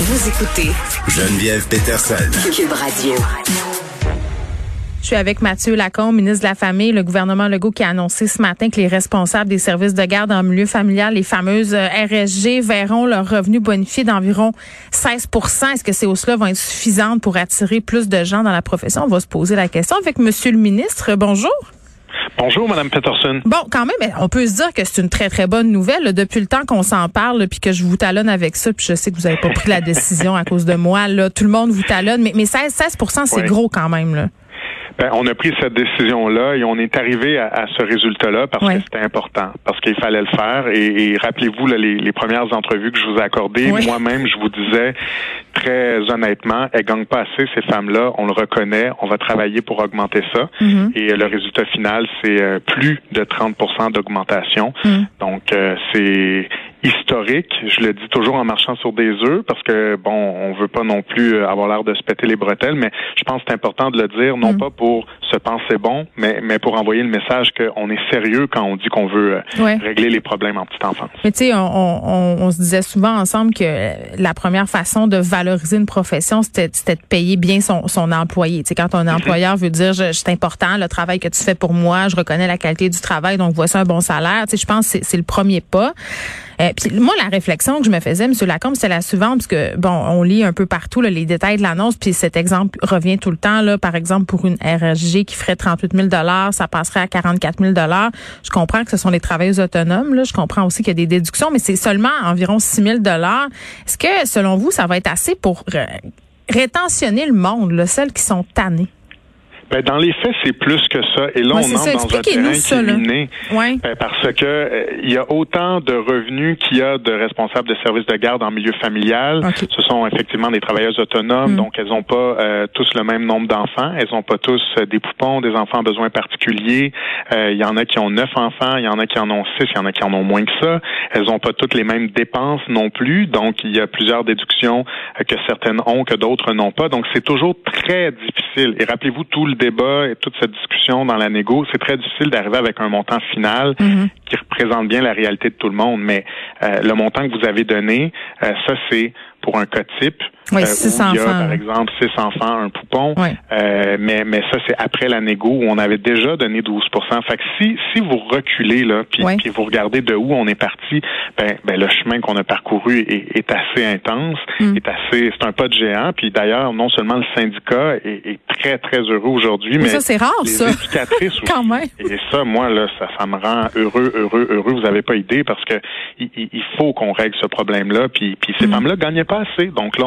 Vous écoutez Geneviève Peterson. Cube Radio. Je suis avec Mathieu Lacombe, ministre de la Famille, le gouvernement Legault qui a annoncé ce matin que les responsables des services de garde en milieu familial, les fameuses euh, RSG, verront leur revenu bonifié d'environ 16% Est-ce que ces hausses-là vont être suffisantes pour attirer plus de gens dans la profession? On va se poser la question avec Monsieur le ministre. Bonjour. Bonjour, Madame Peterson. Bon, quand même, on peut se dire que c'est une très, très bonne nouvelle. Depuis le temps qu'on s'en parle, puis que je vous talonne avec ça, puis je sais que vous n'avez pas pris la décision à cause de moi. Là, tout le monde vous talonne, mais, mais 16, 16 c'est gros quand même. Là. Ben, on a pris cette décision-là et on est arrivé à, ce résultat-là parce que c'était important, parce qu'il fallait le faire. Et, rappelez-vous les, premières entrevues que je vous ai accordées, moi-même, je vous disais très honnêtement, elles gagnent pas assez ces femmes-là. On le reconnaît. On va travailler pour augmenter ça. Mm-hmm. Et le résultat final, c'est euh, plus de 30% d'augmentation. Mm. Donc euh, c'est historique. Je le dis toujours en marchant sur des œufs parce que bon, on veut pas non plus euh, avoir l'air de se péter les bretelles, mais je pense que c'est important de le dire, non mm. pas pour se penser bon, mais mais pour envoyer le message qu'on est sérieux quand on dit qu'on veut euh, régler les problèmes en petite enfance. Mais tu sais, on, on, on, se disait souvent ensemble que la première façon de valoriser une profession, c'était de payer bien son, son employé. Tu sais, quand un employeur veut dire, c'est important le travail que tu fais pour moi, je reconnais la qualité du travail, donc voici un bon salaire. Tu sais, je pense que c'est le premier pas. Euh, puis moi, la réflexion que je me faisais, M. Lacombe, c'est la suivante, parce que, bon, on lit un peu partout les détails de l'annonce, puis cet exemple revient tout le temps. Là, par exemple, pour une RSG qui ferait 38 000 ça passerait à 44 000 Je comprends que ce sont des travailleurs autonomes. Là. Je comprends aussi qu'il y a des déductions, mais c'est seulement environ 6 000 Est-ce que, selon vous, ça va être assez pour rétentionner le monde, là, celles qui sont tannées? Ben, dans les faits, c'est plus que ça. Et là, on entre dans un terrain qui est miné. Ben, parce que euh, il y a autant de revenus qu'il y a de responsables de services de garde en milieu familial. Ce sont effectivement des travailleuses autonomes, mm. donc elles n'ont pas euh, tous le même nombre d'enfants. Elles n'ont pas tous euh, des poupons, des enfants à besoins particuliers. Il y en a qui ont neuf enfants, il y en a qui en ont six, il y en a qui en ont moins que ça. Elles n'ont pas toutes les mêmes dépenses non plus. Donc, il y a plusieurs déductions que certaines ont, que d'autres n'ont pas. Donc, c'est toujours très difficile. Et rappelez-vous tout le débat et toute cette discussion dans la négo, c'est très difficile d'arriver avec un montant final mm-hmm. qui représente bien la réalité de tout le monde. Mais euh, le montant que vous avez donné, euh, ça c'est pour un cas type. Oui, six enfants. Il y a, par exemple, six enfants, un poupon. Euh, mais, mais ça, c'est après la négo où on avait déjà donné 12 Fait que si, si vous reculez, là, puis, puis vous regardez de où on est parti, ben, ben le chemin qu'on a parcouru est, est assez intense, mm. est assez, c'est un pas de géant. Puis d'ailleurs, non seulement le syndicat est, est très, très heureux aujourd'hui, mais, ça, c'est rare, les ça. éducatrices aussi. Quand même. Et ça, moi, là, ça, ça me rend heureux, heureux, heureux. Vous avez pas idée parce que il, il faut qu'on règle ce problème-là. Puis, puis ces mm. femmes-là gagnaient pas assez. Donc là,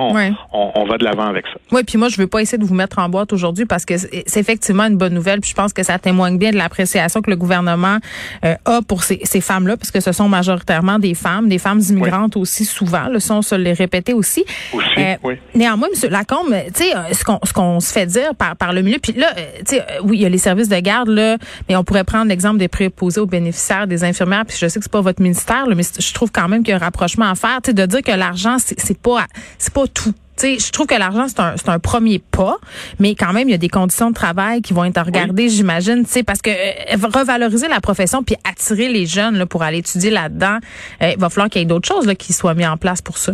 on, on, va de l'avant avec ça. Oui, puis moi, je veux pas essayer de vous mettre en boîte aujourd'hui parce que c'est effectivement une bonne nouvelle. Puis je pense que ça témoigne bien de l'appréciation que le gouvernement euh, a pour ces, ces femmes-là, parce que ce sont majoritairement des femmes, des femmes immigrantes aussi souvent. Le son se les répéter aussi. Aussi, euh, oui. Néanmoins, M. Lacombe, tu sais, euh, ce qu'on se fait dire par par le milieu, puis là, tu sais, oui, il y a les services de garde là, mais on pourrait prendre l'exemple des préposés aux bénéficiaires, des infirmières. Puis je sais que c'est pas votre ministère, là, mais je trouve quand même qu'il y a un rapprochement à faire, tu sais, de dire que l'argent c'est pas c'est pas tout. je trouve que l'argent, c'est un, un, premier pas, mais quand même, il y a des conditions de travail qui vont être regardées, j'imagine, parce que euh, revaloriser la profession puis attirer les jeunes là, pour aller étudier là-dedans, euh, il va falloir qu'il y ait d'autres choses là, qui soient mises en place pour ça.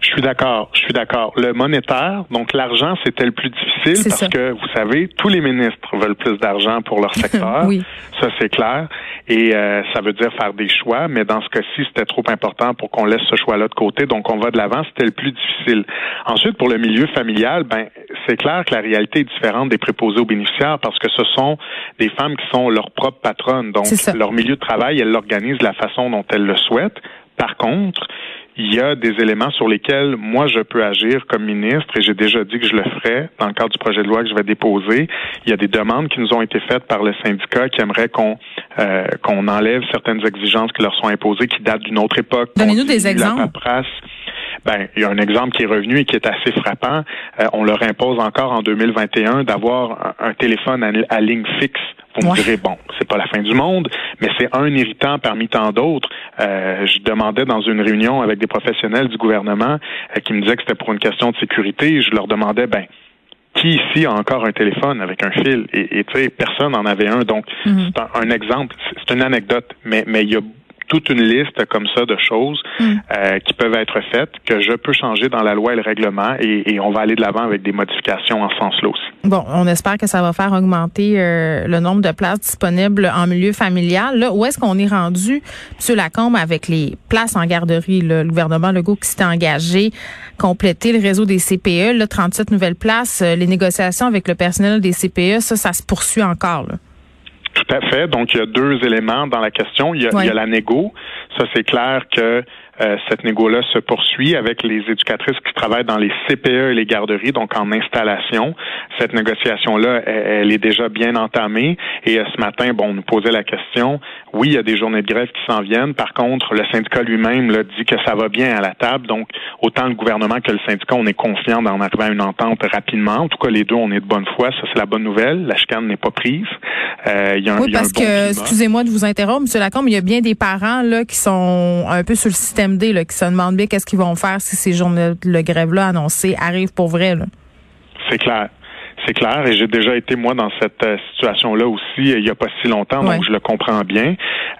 Je suis d'accord, je suis d'accord. Le monétaire, donc l'argent, c'était le plus difficile parce que vous savez, tous les ministres veulent plus d'argent pour leur secteur. oui. Ça c'est clair, et euh, ça veut dire faire des choix. Mais dans ce cas-ci, c'était trop important pour qu'on laisse ce choix-là de côté. Donc on va de l'avant. C'était le plus difficile. Ensuite, pour le milieu familial, ben c'est clair que la réalité est différente des préposés aux bénéficiaires parce que ce sont des femmes qui sont leurs propres patronnes. Donc leur milieu de travail, elles l'organisent de la façon dont elles le souhaitent. Par contre, il y a des éléments sur lesquels moi je peux agir comme ministre et j'ai déjà dit que je le ferai dans le cadre du projet de loi que je vais déposer. Il y a des demandes qui nous ont été faites par le syndicat qui aimerait qu'on euh, qu'on enlève certaines exigences qui leur sont imposées qui datent d'une autre époque. Donnez-nous des exemples. Ben, il y a un exemple qui est revenu et qui est assez frappant. Euh, on leur impose encore en 2021 d'avoir un, téléphone à, ligne fixe vous me direz, bon, c'est pas la fin du monde, mais c'est un irritant parmi tant d'autres. Euh, je demandais dans une réunion avec des professionnels du gouvernement euh, qui me disaient que c'était pour une question de sécurité. Je leur demandais, ben, qui ici a encore un téléphone avec un fil? Et tu sais, personne n'en avait un. Donc, mm-hmm. c'est un, exemple, c'est une anecdote, mais mais il y a toute une liste comme ça de choses mm. euh, qui peuvent être faites, que je peux changer dans la loi et le règlement, et, on va aller de l'avant avec des modifications en ce sens-là aussi. Bon, on espère que ça va faire augmenter euh, le nombre de places disponibles en milieu familial. Là, où est-ce qu'on est rendu, M. Lacombe, avec les places en garderie? le gouvernement Legault qui s'est engagé compléter le réseau des CPE, là, 37 nouvelles places, euh, les négociations avec le personnel des CPE, ça, ça se poursuit encore. Là. Tout à fait. Donc, il y a deux éléments dans la question. Il y a, il y a la négo. Ça, c'est clair que euh, cette négo-là se poursuit avec les éducatrices qui travaillent dans les CPE et les garderies, donc en installation. Cette négociation-là, elle, est déjà bien entamée. Et euh, ce matin, bon, on nous posait la question. Oui, il y a des journées de grève qui s'en viennent. Par contre, le syndicat lui-même dit que ça va bien à la table. Donc, autant le gouvernement que le syndicat, on est confiant d'en arriver à une entente rapidement. En tout cas, les deux, on est de bonne foi. Ça, c'est la bonne nouvelle. La chicane n'est pas prise. Euh, y a un, oui, parce que, excusez-moi de vous interrompre, M. Lacombe, il y a bien des parents là qui sont un peu sur le système qui se demandent bien qu'est-ce qu'ils vont faire si ces journées de grève-là annoncées arrivent pour vrai. C'est clair. C'est clair, et j'ai déjà été moi dans cette euh, situation-là aussi il n'y a pas si longtemps, donc je le comprends bien.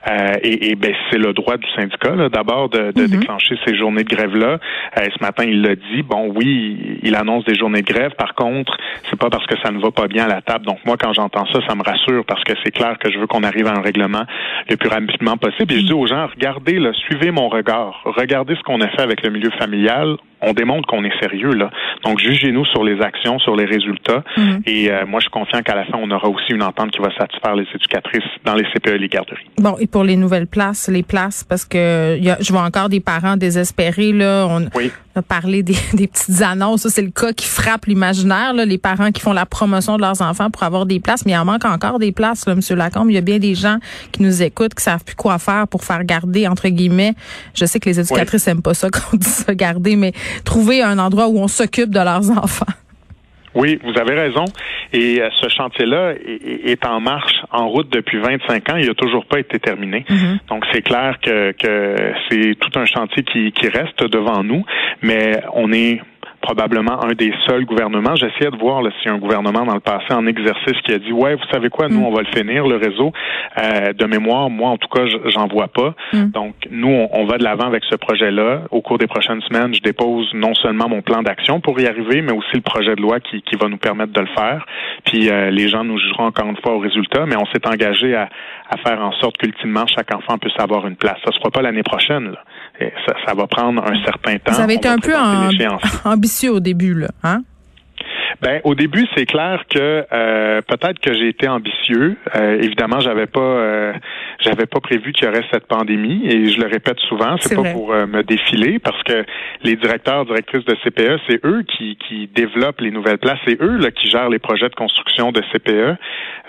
Euh, et, et ben c'est le droit du syndicat d'abord de, de mm-hmm. déclencher ces journées de grève-là. Euh, ce matin, il l'a dit. Bon, oui, il annonce des journées de grève. Par contre, c'est pas parce que ça ne va pas bien à la table. Donc moi, quand j'entends ça, ça me rassure parce que c'est clair que je veux qu'on arrive à un règlement le plus rapidement possible. Et je dis aux gens, regardez, là, suivez mon regard. Regardez ce qu'on a fait avec le milieu familial on démontre qu'on est sérieux là. Donc jugez-nous sur les actions, sur les résultats. Mhm. Et euh, moi, je suis confiant qu'à la fin, on aura aussi une entente qui va satisfaire les éducatrices dans les CPE et les garderies. Bon, et pour les nouvelles places, les places, parce que y a, je vois encore des parents désespérés là. On, oui parler des, des petites annonces. Ça, c'est le cas qui frappe l'imaginaire. Les parents qui font la promotion de leurs enfants pour avoir des places, mais il en manque encore des places, là, M. Lacombe. Il y a bien des gens qui nous écoutent, qui savent plus quoi faire pour faire garder, entre guillemets. Je sais que les éducatrices n'aiment pas ça quand on dit ça, garder, mais trouver un endroit où on s'occupe de leurs enfants. Oui, vous avez raison. Et euh, ce chantier-là est, en marche, en route depuis 25 ans. Il n'a toujours pas été terminé. Mm-hmm. Donc, c'est clair que, que c'est tout un chantier qui, qui reste devant nous, mais on est probablement un des seuls gouvernements. J'essayais de voir si un gouvernement dans le passé en exercice qui a dit ouais, vous savez quoi, nous mm. on va le finir le réseau. Euh, de mémoire, moi en tout cas, j'en vois pas. Mm. Donc nous, on, va de l'avant avec ce projet-là. Au cours des prochaines semaines, je dépose non seulement mon plan d'action pour y arriver, mais aussi le projet de loi qui, qui va nous permettre de le faire. Puis euh, les gens nous jugeront encore une fois au résultat, mais on s'est engagé à, à, faire en sorte qu'ultimement chaque enfant puisse avoir une place. Ça se fera pas l'année prochaine. Là. Ça, ça, va prendre un certain temps. Vous avez été un peu en, ambitieux au début, là, hein? Ben, au début, c'est clair que euh, peut-être que j'ai été ambitieux. Euh, évidemment, j'avais pas, euh, j'avais pas prévu qu'il y aurait cette pandémie, et je le répète souvent, c'est pas pour me défiler, parce que les directeurs, directrices de CPE, c'est eux qui, qui développent les nouvelles places, c'est eux là, qui gèrent les projets de construction de CPE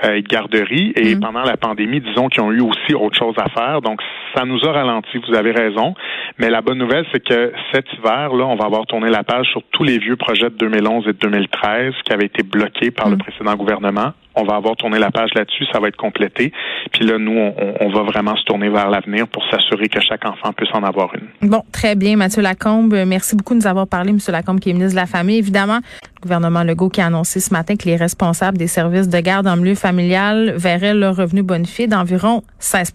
et de garderies. Et mm. pendant la pandémie, disons qu'ils ont eu aussi autre chose à faire, donc ça nous a ralenti. Vous avez raison, mais la bonne nouvelle, c'est que cet hiver, là, on va avoir tourné la page sur tous les vieux projets de 2011 et de 2013 qui avait été bloqué par le mm. précédent gouvernement. On va avoir tourné la page là-dessus, ça va être complété. Puis là, nous, on, va vraiment se tourner vers l'avenir pour s'assurer que chaque enfant puisse en avoir une. Bon, très bien, Mathieu Lacombe. Merci beaucoup de nous avoir parlé, Monsieur Lacombe, qui est ministre de la Famille. Évidemment, le gouvernement Legault qui a annoncé ce matin que les responsables des services de garde en milieu familial verraient leur revenu bonifié d'environ 16